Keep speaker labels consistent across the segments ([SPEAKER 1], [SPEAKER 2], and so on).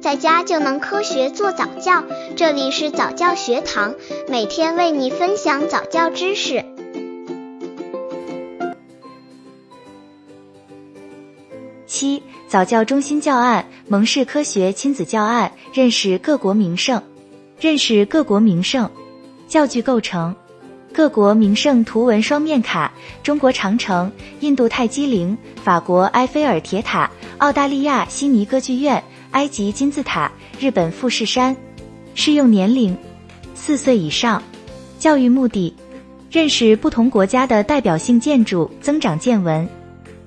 [SPEAKER 1] 在家就能科学做早教。这里是早教学堂，每天为你分享早教知识。
[SPEAKER 2] 七、早教中心教案：蒙氏科学亲子教案，认识各国名胜。认识各国名胜。教具构成：各国名胜图文双面卡，中国长城、印度泰姬陵、法国埃菲尔铁塔、澳大利亚悉尼歌剧院、埃及金字塔、日本富士山。适用年龄：四岁以上。教育目的：认识不同国家的代表性建筑，增长见闻。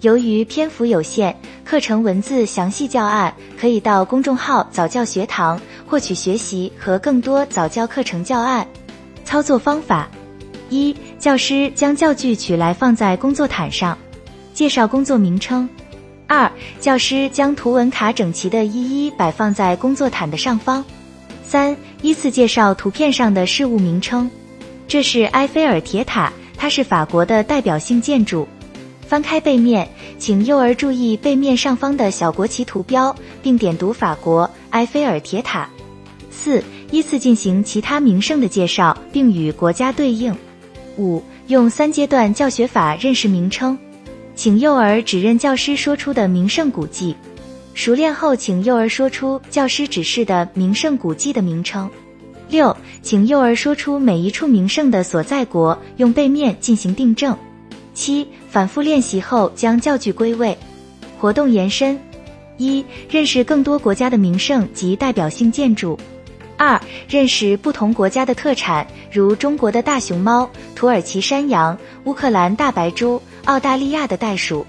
[SPEAKER 2] 由于篇幅有限，课程文字详细教案可以到公众号早教学堂获取学习和更多早教课程教案。操作方法：一、教师将教具取来放在工作毯上，介绍工作名称；二、教师将图文卡整齐的一一摆放在工作毯的上方；三、依次介绍图片上的事物名称。这是埃菲尔铁塔，它是法国的代表性建筑。翻开背面，请幼儿注意背面上方的小国旗图标，并点读法国埃菲尔铁塔。四、依次进行其他名胜的介绍，并与国家对应。五、用三阶段教学法认识名称，请幼儿指认教师说出的名胜古迹，熟练后，请幼儿说出教师指示的名胜古迹的名称。六、请幼儿说出每一处名胜的所在国，用背面进行订正。七、反复练习后将教具归位。活动延伸：一、认识更多国家的名胜及代表性建筑；二、认识不同国家的特产，如中国的大熊猫、土耳其山羊、乌克兰大白猪、澳大利亚的袋鼠。